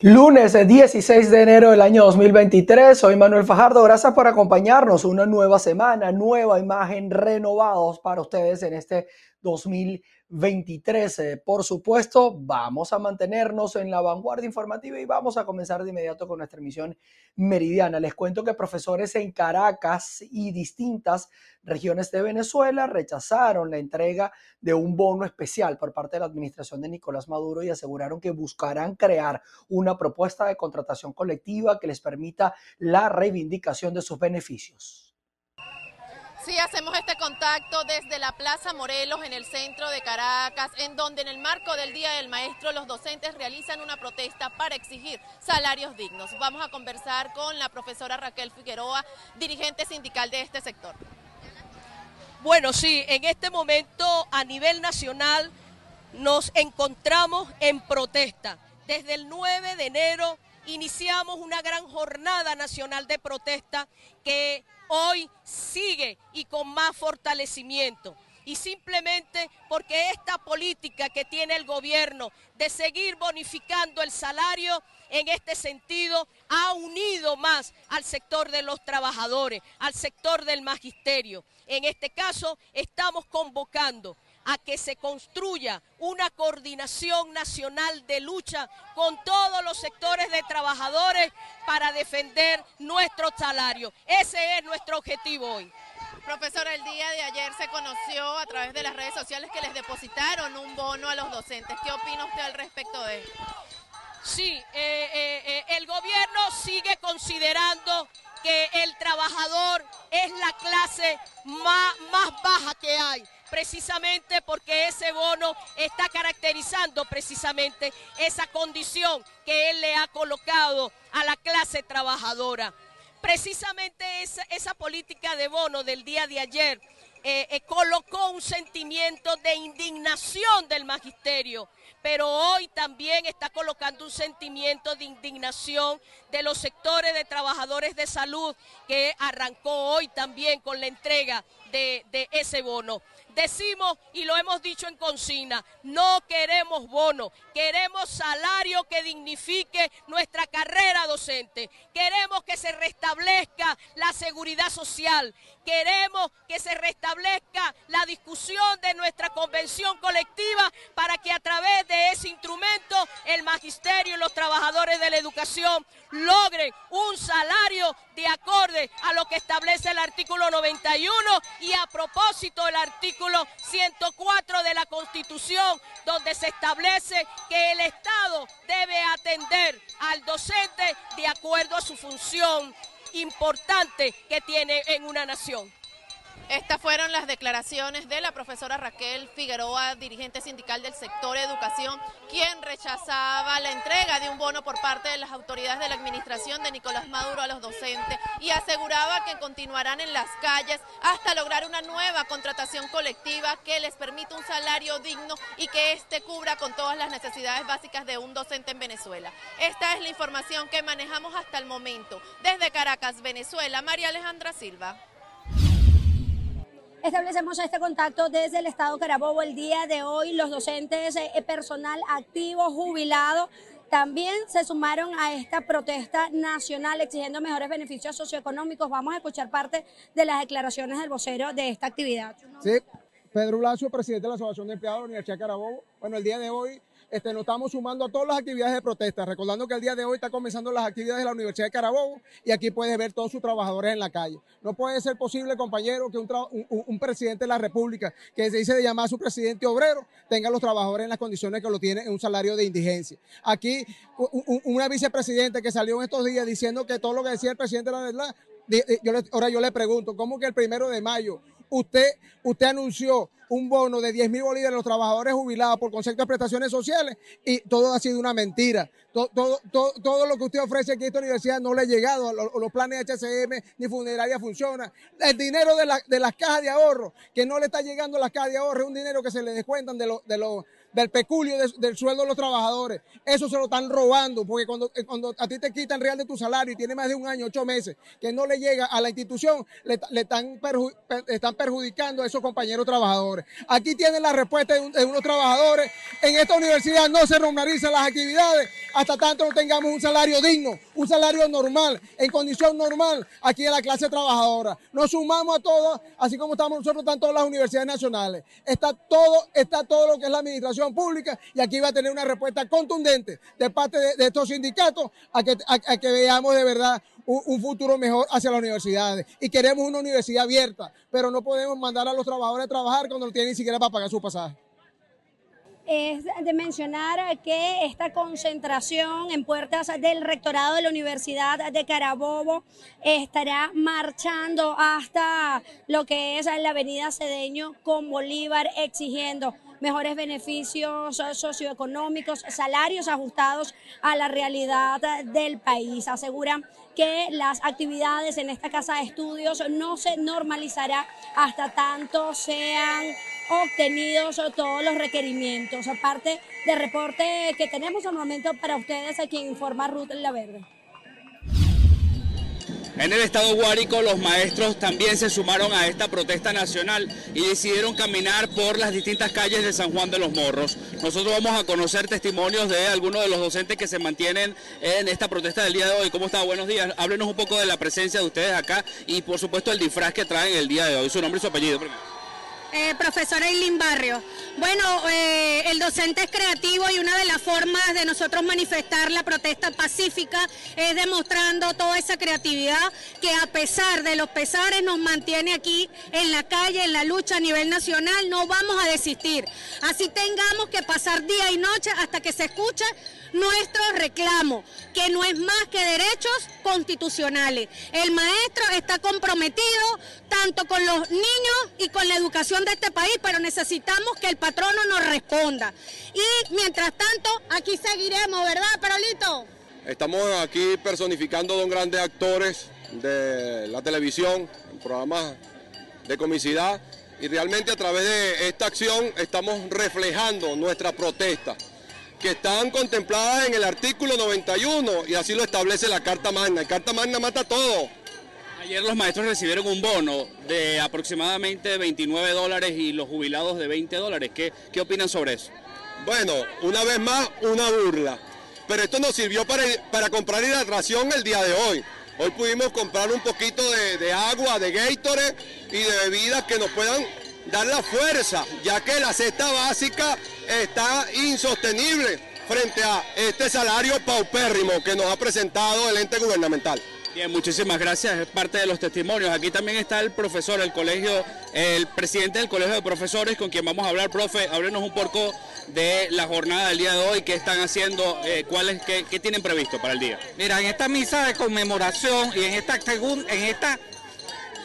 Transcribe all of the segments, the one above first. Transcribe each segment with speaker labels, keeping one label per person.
Speaker 1: Lunes 16 de enero del año 2023, soy Manuel Fajardo, gracias por acompañarnos, una nueva semana, nueva imagen, renovados para ustedes en este 2023. 23. Por supuesto, vamos a mantenernos en la vanguardia informativa y vamos a comenzar de inmediato con nuestra emisión meridiana. Les cuento que profesores en Caracas y distintas regiones de Venezuela rechazaron la entrega de un bono especial por parte de la administración de Nicolás Maduro y aseguraron que buscarán crear una propuesta de contratación colectiva que les permita la reivindicación de sus beneficios.
Speaker 2: Sí, hacemos este contacto desde la Plaza Morelos en el centro de Caracas, en donde en el marco del Día del Maestro los docentes realizan una protesta para exigir salarios dignos. Vamos a conversar con la profesora Raquel Figueroa, dirigente sindical de este sector.
Speaker 3: Bueno, sí, en este momento a nivel nacional nos encontramos en protesta. Desde el 9 de enero iniciamos una gran jornada nacional de protesta que hoy sigue y con más fortalecimiento. Y simplemente porque esta política que tiene el gobierno de seguir bonificando el salario, en este sentido ha unido más al sector de los trabajadores, al sector del magisterio. En este caso estamos convocando a que se construya una coordinación nacional de lucha con todos los sectores de trabajadores para defender nuestro salario. Ese es nuestro objetivo hoy.
Speaker 2: Profesora, el día de ayer se conoció a través de las redes sociales que les depositaron un bono a los docentes. ¿Qué opina usted al respecto de esto?
Speaker 3: Sí, eh, eh, eh, el gobierno sigue considerando que el trabajador es la clase más, más baja que hay precisamente porque ese bono está caracterizando precisamente esa condición que él le ha colocado a la clase trabajadora. Precisamente esa, esa política de bono del día de ayer eh, eh, colocó un sentimiento de indignación del magisterio, pero hoy también está colocando un sentimiento de indignación de los sectores de trabajadores de salud que arrancó hoy también con la entrega de, de ese bono. Decimos y lo hemos dicho en consigna, no queremos bono, queremos salario que dignifique nuestra carrera docente, queremos que se restablezca la seguridad social, queremos que se restablezca la discusión de nuestra convención colectiva para que a través de ese instrumento el magisterio y los trabajadores de la educación logren un salario de acorde a lo que establece el artículo 91 y a propósito el artículo 104 de la Constitución, donde se establece que el Estado debe atender al docente de acuerdo a su función importante que tiene en una nación.
Speaker 2: Estas fueron las declaraciones de la profesora Raquel Figueroa, dirigente sindical del sector educación, quien rechazaba la entrega de un bono por parte de las autoridades de la administración de Nicolás Maduro a los docentes y aseguraba que continuarán en las calles hasta lograr una nueva contratación colectiva que les permita un salario digno y que éste cubra con todas las necesidades básicas de un docente en Venezuela. Esta es la información que manejamos hasta el momento. Desde Caracas, Venezuela, María Alejandra Silva.
Speaker 4: Establecemos este contacto desde el Estado Carabobo el día de hoy. Los docentes, eh, personal activo, jubilado, también se sumaron a esta protesta nacional exigiendo mejores beneficios socioeconómicos. Vamos a escuchar parte de las declaraciones del vocero de esta actividad.
Speaker 5: Sí, Pedro Blasio, presidente de la Asociación de Empleados de la Universidad de Carabobo. Bueno, el día de hoy este, nos estamos sumando a todas las actividades de protesta, recordando que el día de hoy está comenzando las actividades de la Universidad de Carabobo y aquí puedes ver todos sus trabajadores en la calle. No puede ser posible, compañero, que un, presidente de la República, que se dice de llamar a su presidente obrero, tenga a los trabajadores en las condiciones que lo tienen en un salario de indigencia. Aquí, una vicepresidenta que salió en estos días diciendo que todo lo que decía el presidente era verdad, yo ahora yo le pregunto, ¿cómo que el primero de mayo usted, usted anunció un bono de 10 mil bolívares a los trabajadores jubilados por concepto de prestaciones sociales y todo ha sido una mentira. Todo, lo que usted ofrece aquí en esta universidad no le ha llegado, los, los planes HCM ni funeraria funcionan. El dinero de, la, de las cajas de ahorro, que no le está llegando a las cajas de ahorro, es un dinero que se le descuentan de, de, del peculio del sueldo de los trabajadores. Eso se lo están robando, porque cuando, eh, cuando a ti te quitan real de tu salario y tiene más de un año, ocho meses, que no le llega a la institución, le, están, están perjudicando a esos compañeros trabajadores. Aquí tienen la respuesta de, unos trabajadores. En esta universidad no se normalizan las actividades hasta tanto no tengamos un salario digno, un salario normal, en condición normal, aquí en la clase trabajadora. Nos sumamos a todos, así como estamos nosotros, están todas las universidades nacionales. Está todo, está todo lo que es la administración pública y aquí va a tener una respuesta contundente de parte de, estos sindicatos a que, a, que veamos de verdad un, futuro mejor hacia las universidades. Y queremos una universidad abierta, pero no podemos mandar a los trabajadores a trabajar cuando no tienen ni siquiera para pagar su pasaje
Speaker 4: es de mencionar que esta concentración en puertas del rectorado de la Universidad de Carabobo estará marchando hasta lo que es la avenida Cedeño con Bolívar exigiendo mejores beneficios socioeconómicos, salarios ajustados a la realidad del país. Aseguran que las actividades en esta casa de estudios no se normalizará hasta tanto sean obtenidos todos los requerimientos, aparte del reporte que tenemos al momento para ustedes, a quien informa Ruth La Verde.
Speaker 6: En el estado Guárico los maestros también se sumaron a esta protesta nacional y decidieron caminar por las distintas calles de San Juan de los Morros. Nosotros vamos a conocer testimonios de algunos de los docentes que se mantienen en esta protesta del día de hoy. ¿Cómo está? Buenos días. Háblenos un poco de la presencia de ustedes acá y por supuesto el disfraz que traen el día de hoy. Su nombre y su apellido
Speaker 7: eh, profesora Eileen Barrio. Bueno, eh, el docente es creativo y una de las formas de nosotros manifestar la protesta pacífica es demostrando toda esa creatividad que a pesar de los pesares nos mantiene aquí en la calle, en la lucha a nivel nacional, no vamos a desistir. Así tengamos que pasar día y noche hasta que se escuche nuestro reclamo, que no es más que derechos constitucionales. El maestro está comprometido tanto con los niños y con la educación de este país, pero necesitamos que el patrono nos responda. Y mientras tanto, aquí seguiremos, ¿verdad, Perolito?
Speaker 8: Estamos aquí personificando a dos grandes actores de la televisión, programas de comicidad, y realmente a través de esta acción estamos reflejando nuestra protesta que están contempladas en el artículo 91 y así lo establece la Carta Magna. La Carta Magna mata todo.
Speaker 6: Ayer los maestros recibieron un bono de aproximadamente 29 dólares y los jubilados de 20 dólares. ¿Qué, qué opinan sobre eso?
Speaker 8: Bueno, una vez más, una burla. Pero esto nos sirvió para, para comprar hidratación el día de hoy. Hoy pudimos comprar un poquito de, de agua, de Gatorade y de bebidas que nos puedan dar la fuerza, ya que la cesta básica está insostenible frente a este salario paupérrimo que nos ha presentado el ente gubernamental.
Speaker 6: Bien, muchísimas gracias. Es parte de los testimonios. Aquí también está el profesor, el colegio, el presidente del colegio de profesores con quien vamos a hablar. Profe, háblenos un poco de la jornada del día de hoy, qué están haciendo, eh, cuáles, qué, qué, tienen previsto para el día.
Speaker 9: Mira, en esta misa de conmemoración y en esta segunda, en esta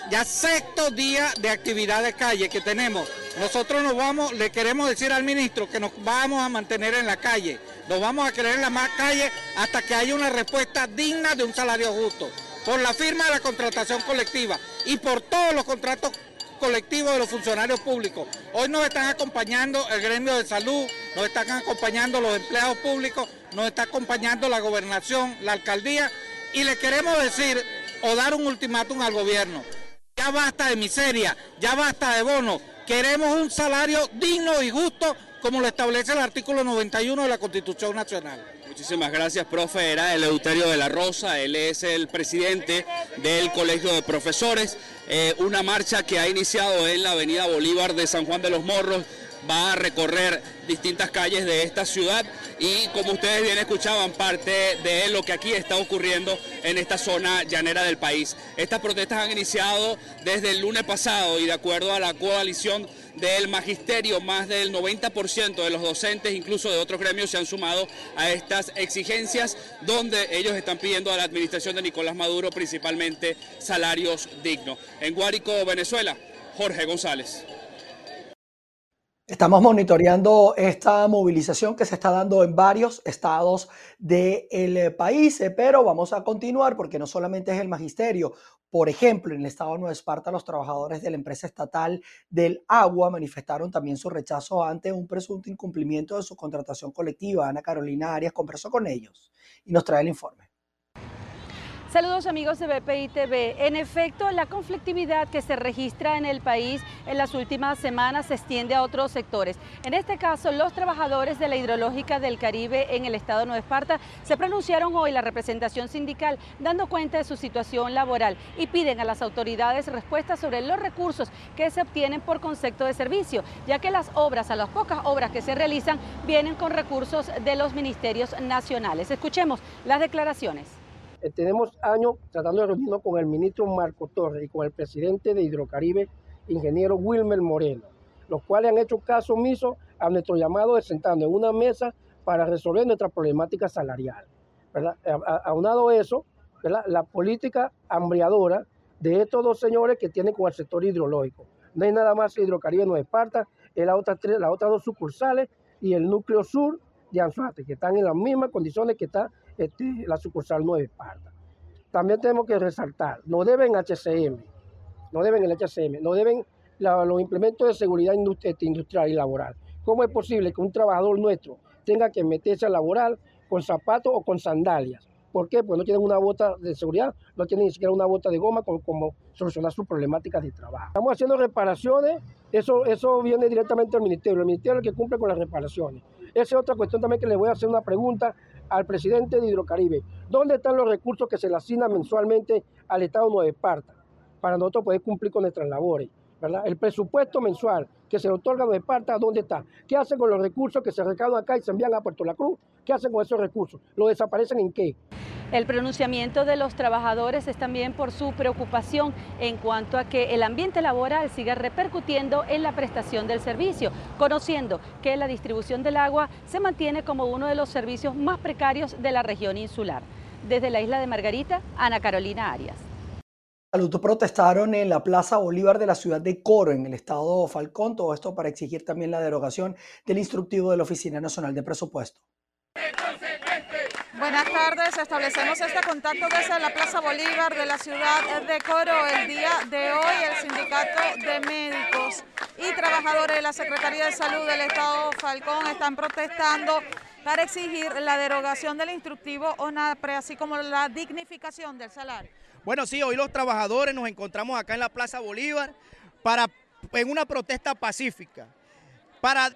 Speaker 9: ya sexto día de actividad de calle que tenemos. Nosotros nos vamos, le queremos decir al ministro que nos vamos a mantener en la calle, nos vamos a querer en la calle hasta que haya una respuesta digna de un salario justo, por la firma de la contratación colectiva y por todos los contratos colectivos de los funcionarios públicos. Hoy nos están acompañando el gremio de salud, nos están acompañando los empleados públicos, nos está acompañando la gobernación, la alcaldía y le queremos decir o dar un ultimátum al gobierno ya basta de miseria, ya basta de bonos. Queremos un salario digno y justo como lo establece el artículo 91 de la Constitución Nacional.
Speaker 6: Muchísimas gracias, profe. Era el Euterio de la Rosa, él es el presidente del Colegio de Profesores. Eh, una marcha que ha iniciado en la Avenida Bolívar de San Juan de los Morros va a recorrer distintas calles de esta ciudad y como ustedes bien escuchaban, parte de lo que aquí está ocurriendo en esta zona llanera del país. Estas protestas han iniciado desde el lunes pasado y de acuerdo a la coalición del magisterio, más del 90% de los docentes, incluso de otros gremios, se han sumado a estas exigencias donde ellos están pidiendo a la administración de Nicolás Maduro principalmente salarios dignos. En Guárico, Venezuela, Jorge González.
Speaker 1: Estamos monitoreando esta movilización que se está dando en varios estados del país, pero vamos a continuar porque no solamente es el magisterio, Por ejemplo, en el estado de Nueva Esparta, los trabajadores de la empresa estatal del agua manifestaron también su rechazo ante un presunto incumplimiento de su contratación colectiva. Ana Carolina Arias conversó con ellos y nos trae el informe.
Speaker 10: Saludos amigos de BPI TV. En efecto, la conflictividad que se registra en el país en las últimas semanas se extiende a otros sectores. En este caso, los trabajadores de la hidrológica del Caribe en el estado de Nueva Esparta se pronunciaron hoy la representación sindical dando cuenta de su situación laboral y piden a las autoridades respuestas sobre los recursos que se obtienen por concepto de servicio, ya que las obras, a las pocas obras que se realizan, vienen con recursos de los ministerios nacionales. Escuchemos las declaraciones.
Speaker 11: Eh, tenemos años tratando de reunirnos con el ministro Marco Torres y con el presidente de Hidrocaribe, ingeniero Wilmer Moreno, los cuales han hecho caso omiso a nuestro llamado de sentarnos en una mesa para resolver nuestra problemática salarial. Aunado eso, la política hambriadora de estos dos señores que tienen con el sector hidrológico. No hay nada más Hidrocaribe Nueva Esparta, es la otra, las otras dos sucursales y el núcleo sur de Anzuate, que están en las mismas condiciones que está este, la sucursal Nueva Esparta. También tenemos que resaltar, no deben HCM, no deben el HCM, no deben los implementos de seguridad este, industrial y laboral. ¿Cómo es posible que un trabajador nuestro tenga que meterse a laboral con zapatos o con sandalias? ¿Por qué? Pues no tienen una bota de seguridad, no tienen ni siquiera una bota de goma como, solucionar sus problemáticas de trabajo. Estamos haciendo reparaciones, eso, eso viene directamente al ministerio, el ministerio es el que cumple con las reparaciones. Esa es otra cuestión también que le voy a hacer una pregunta al presidente de Hidrocaribe. ¿Dónde están los recursos que se le asignan mensualmente al Estado de Nueva Esparta para nosotros poder cumplir con nuestras labores? El presupuesto mensual que se otorga a Nueva Esparta, ¿dónde está? ¿Qué hacen con los recursos que se recaudan acá y se envían a Puerto La Cruz? ¿Qué hacen con esos recursos? ¿Lo desaparecen en qué?
Speaker 10: El pronunciamiento de los trabajadores es también por su preocupación en cuanto a que el ambiente laboral siga repercutiendo en la prestación del servicio, conociendo que la distribución del agua se mantiene como uno de los servicios más precarios de la región insular. Desde la isla de Margarita, Ana Carolina Arias.
Speaker 1: Protestaron en la Plaza Bolívar de la ciudad de Coro, en el estado Falcón, todo esto para exigir también la derogación del instructivo de la Oficina Nacional de Presupuesto.
Speaker 12: Buenas tardes, establecemos este contacto desde la Plaza Bolívar de la ciudad de Coro. El día de hoy el Sindicato de Médicos y Trabajadores de la Secretaría de Salud del Estado Falcón están protestando para exigir la derogación del instructivo ONAPRE, así como la dignificación del salario.
Speaker 13: Bueno, sí, hoy los trabajadores nos encontramos acá en la Plaza Bolívar para, en una protesta pacífica para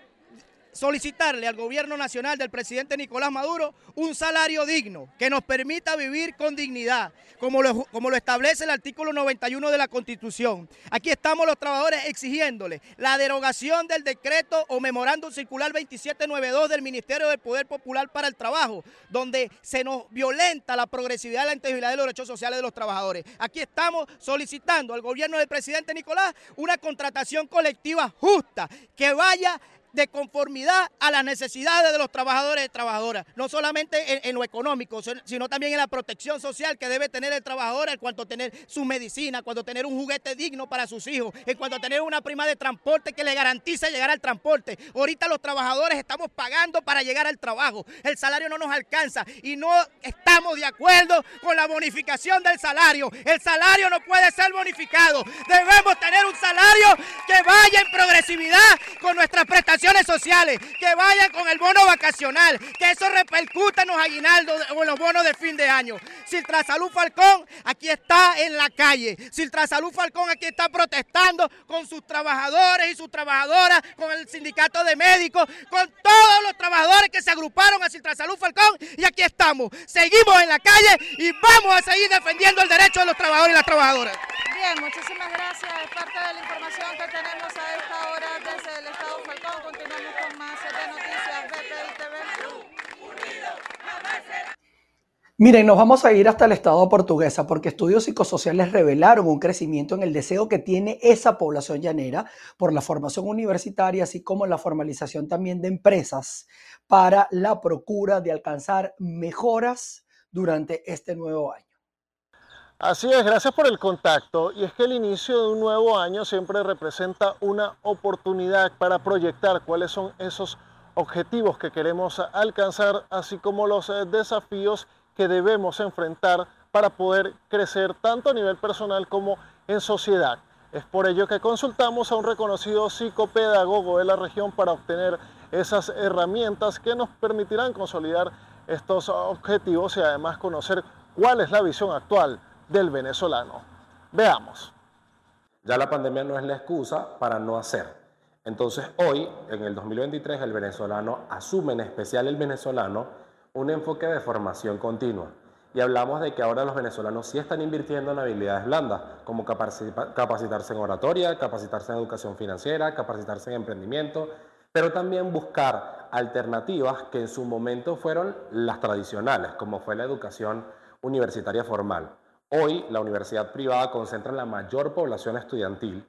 Speaker 13: solicitarle al gobierno nacional del presidente Nicolás Maduro un salario digno que nos permita vivir con dignidad, como lo, como lo establece el artículo 91 de la Constitución. Aquí estamos los trabajadores exigiéndole la derogación del decreto o memorándum circular 2792 del Ministerio del Poder Popular para el Trabajo, donde se nos violenta la progresividad y la integridad de los derechos sociales de los trabajadores. Aquí estamos solicitando al gobierno del presidente Nicolás una contratación colectiva justa que vaya de conformidad a las necesidades de los trabajadores y trabajadoras, no solamente en, lo económico, sino también en la protección social que debe tener el trabajador en cuanto a tener su medicina, cuando tener un juguete digno para sus hijos, en cuanto a tener una prima de transporte que le garantice llegar al transporte. Ahorita los trabajadores estamos pagando para llegar al trabajo, el salario no nos alcanza y no estamos de acuerdo con la bonificación del salario. El salario no puede ser bonificado, debemos tener un salario que vaya en progresividad con nuestras prestaciones sociales, que vayan con el bono vacacional, que eso repercuta en los aguinaldos o en los bonos de fin de año. Salud Falcón aquí está en la calle. Salud Falcón aquí está protestando con sus trabajadores y sus trabajadoras, con el sindicato de médicos, con todos los trabajadores que se agruparon a Salud Falcón y aquí estamos. Seguimos en la calle y vamos a seguir defendiendo el derecho de los trabajadores y las trabajadoras.
Speaker 12: Bien, muchísimas gracias. Es parte de la información que tenemos a esta hora desde el Estado Falcón. Continuamos con más de noticias de TV.
Speaker 1: Miren, nos vamos a ir hasta el estado portuguesa porque estudios psicosociales revelaron un crecimiento en el deseo que tiene esa población llanera por la formación universitaria, así como la formalización también de empresas para la procura de alcanzar mejoras durante este nuevo año.
Speaker 2: Así es, gracias por el contacto. Y es que el inicio de un nuevo año siempre representa una oportunidad para proyectar cuáles son esos objetivos que queremos alcanzar, así como los eh, desafíos que debemos enfrentar para poder crecer tanto a nivel personal como en sociedad. Es por ello que consultamos a un reconocido psicopedagogo de la región para obtener esas herramientas que nos permitirán consolidar estos objetivos y además conocer cuál es la visión actual del venezolano. Veamos.
Speaker 14: Ya la pandemia no es la excusa para no hacer. Entonces hoy, en el 2023, el venezolano asume, en especial el venezolano, un enfoque de formación continua y hablamos de que ahora los venezolanos sí están invirtiendo en habilidades blandas, como capacitarse en oratoria, capacitarse en educación financiera, capacitarse en emprendimiento, pero también buscar alternativas que en su momento fueron las tradicionales, como fue la educación universitaria formal. Hoy la universidad privada concentra la mayor población estudiantil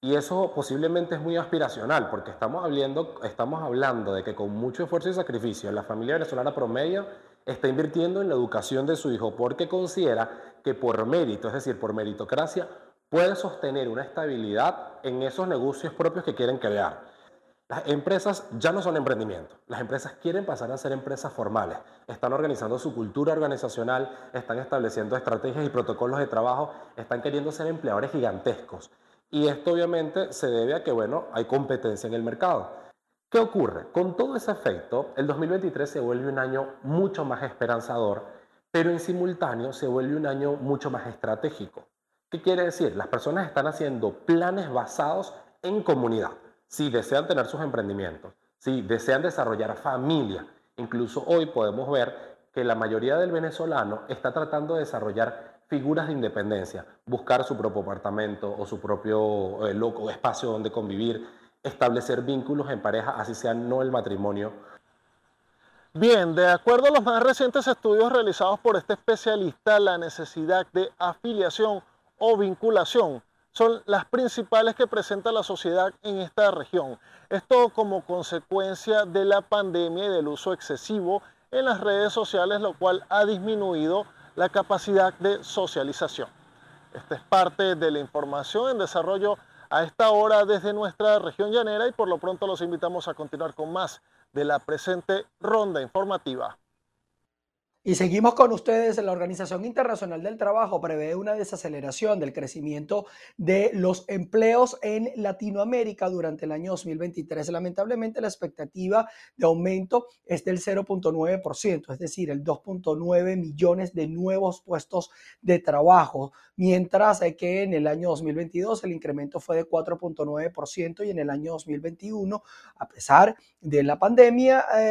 Speaker 14: y eso posiblemente es muy aspiracional, porque estamos hablando, estamos hablando de que con mucho esfuerzo y sacrificio la familia venezolana promedio está invirtiendo en la educación de su hijo porque considera que por mérito, es decir, por meritocracia, puede sostener una estabilidad en esos negocios propios que quieren crear. Las empresas ya no son emprendimientos, las empresas quieren pasar a ser empresas formales, están organizando su cultura organizacional, están estableciendo estrategias y protocolos de trabajo, están queriendo ser empleadores gigantescos. Y esto obviamente se debe a que, bueno, hay competencia en el mercado. ¿Qué ocurre? Con todo ese efecto, el 2023 se vuelve un año mucho más esperanzador, pero en simultáneo se vuelve un año mucho más estratégico. ¿Qué quiere decir? Las personas están haciendo planes basados en comunidad. Si desean tener sus emprendimientos, si desean desarrollar familia, incluso hoy podemos ver que la mayoría del venezolano está tratando de desarrollar figuras de independencia, buscar su propio apartamento o su propio eh, espacio donde convivir, establecer vínculos en pareja, así sea no el matrimonio.
Speaker 2: Bien, de acuerdo a los más recientes estudios realizados por este especialista, la necesidad de afiliación o vinculación son las principales que presenta la sociedad en esta región. Esto como consecuencia de la pandemia y del uso excesivo en las redes sociales, lo cual ha disminuido la capacidad de socialización. Esta es parte de la información en desarrollo a esta hora desde nuestra región llanera y por lo pronto los invitamos a continuar con más de la presente ronda informativa.
Speaker 1: Y seguimos con ustedes. La Organización Internacional del Trabajo prevé una desaceleración del crecimiento de los empleos en Latinoamérica durante el año 2023. Lamentablemente la expectativa de aumento es del 0.9%, es decir, el 2.9 millones de nuevos puestos de trabajo, mientras que en el año 2022 el incremento fue de 4.9% y en el año 2021, a pesar de la pandemia, eh,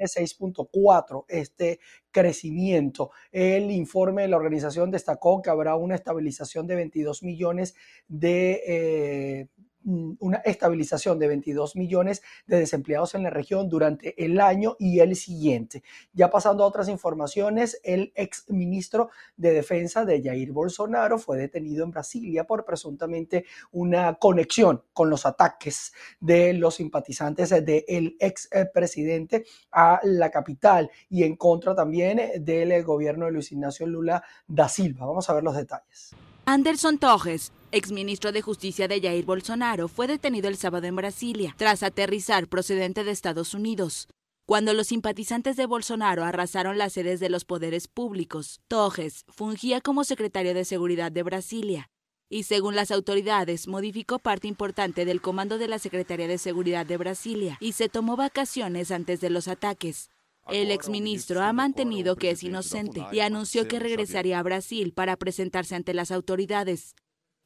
Speaker 1: de 6.4 este crecimiento. El informe de la organización destacó que habrá una estabilización de 22 millones de eh, una estabilización de 22 millones de desempleados en la región durante el año y el siguiente. Ya pasando a otras informaciones, el ex ministro de Defensa de Jair Bolsonaro fue detenido en Brasilia por presuntamente una conexión con los ataques de los simpatizantes del ex presidente a la capital y en contra también del gobierno de Luis Ignacio Lula da Silva. Vamos a ver los detalles.
Speaker 15: Anderson Torres, exministro de Justicia de Jair Bolsonaro, fue detenido el sábado en Brasilia, tras aterrizar procedente de Estados Unidos. Cuando los simpatizantes de Bolsonaro arrasaron las sedes de los poderes públicos, Torres fungía como secretario de Seguridad de Brasilia y, según las autoridades, modificó parte importante del comando de la Secretaría de Seguridad de Brasilia y se tomó vacaciones antes de los ataques. El exministro ha mantenido que es inocente y anunció que regresaría a Brasil para presentarse ante las autoridades.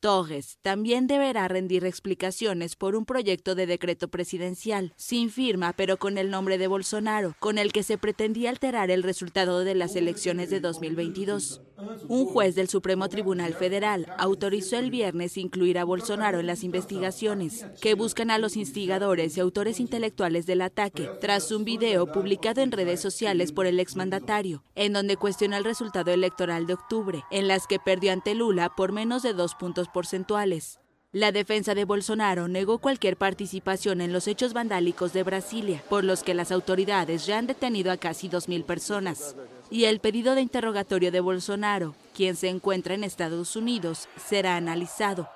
Speaker 15: Torres también deberá rendir explicaciones por un proyecto de decreto presidencial, sin firma pero con el nombre de Bolsonaro, con el que se pretendía alterar el resultado de las elecciones de 2022. Un juez del Supremo Tribunal Federal autorizó el viernes incluir a Bolsonaro en las investigaciones, que buscan a los instigadores y autores intelectuales del ataque, tras un video publicado en redes sociales por el exmandatario, en donde cuestiona el resultado electoral de octubre, en las que perdió ante Lula por menos de dos puntos porcentuales. La defensa de Bolsonaro negó cualquier participación en los hechos vandálicos de Brasilia, por los que las autoridades ya han detenido a casi 2.000 personas. Y el pedido de interrogatorio de Bolsonaro, quien se encuentra en Estados Unidos, será analizado.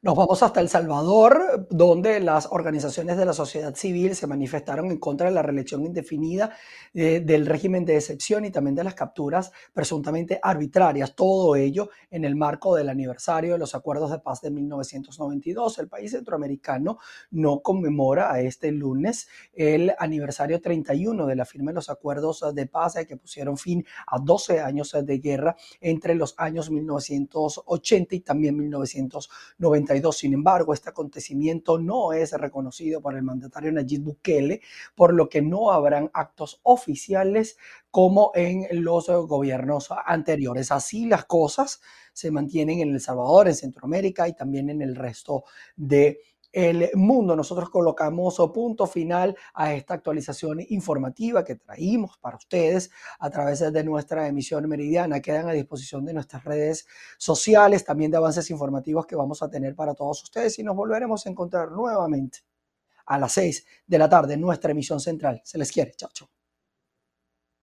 Speaker 1: Nos vamos hasta El Salvador, donde las organizaciones de la sociedad civil se manifestaron en contra de la reelección indefinida eh, del régimen de excepción y también de las capturas presuntamente arbitrarias. Todo ello en el marco del aniversario de los acuerdos de paz de 1992. El país centroamericano no conmemora a este lunes el aniversario 31 de la firma de los acuerdos de paz que pusieron fin a 12 años de guerra entre los años 1980 y también 1990. Sin embargo, este acontecimiento no es reconocido por el mandatario Nayib Bukele, por lo que no habrán actos oficiales como en los gobiernos anteriores. Así las cosas se mantienen en El Salvador, en Centroamérica y también en el resto de el mundo. Nosotros colocamos punto final a esta actualización informativa que traímos para ustedes a través de nuestra emisión meridiana. Quedan a disposición de nuestras redes sociales, también de avances informativos que vamos a tener para todos ustedes y nos volveremos a encontrar nuevamente a las 6 de la tarde en nuestra emisión central. Se les quiere. Chao, chao.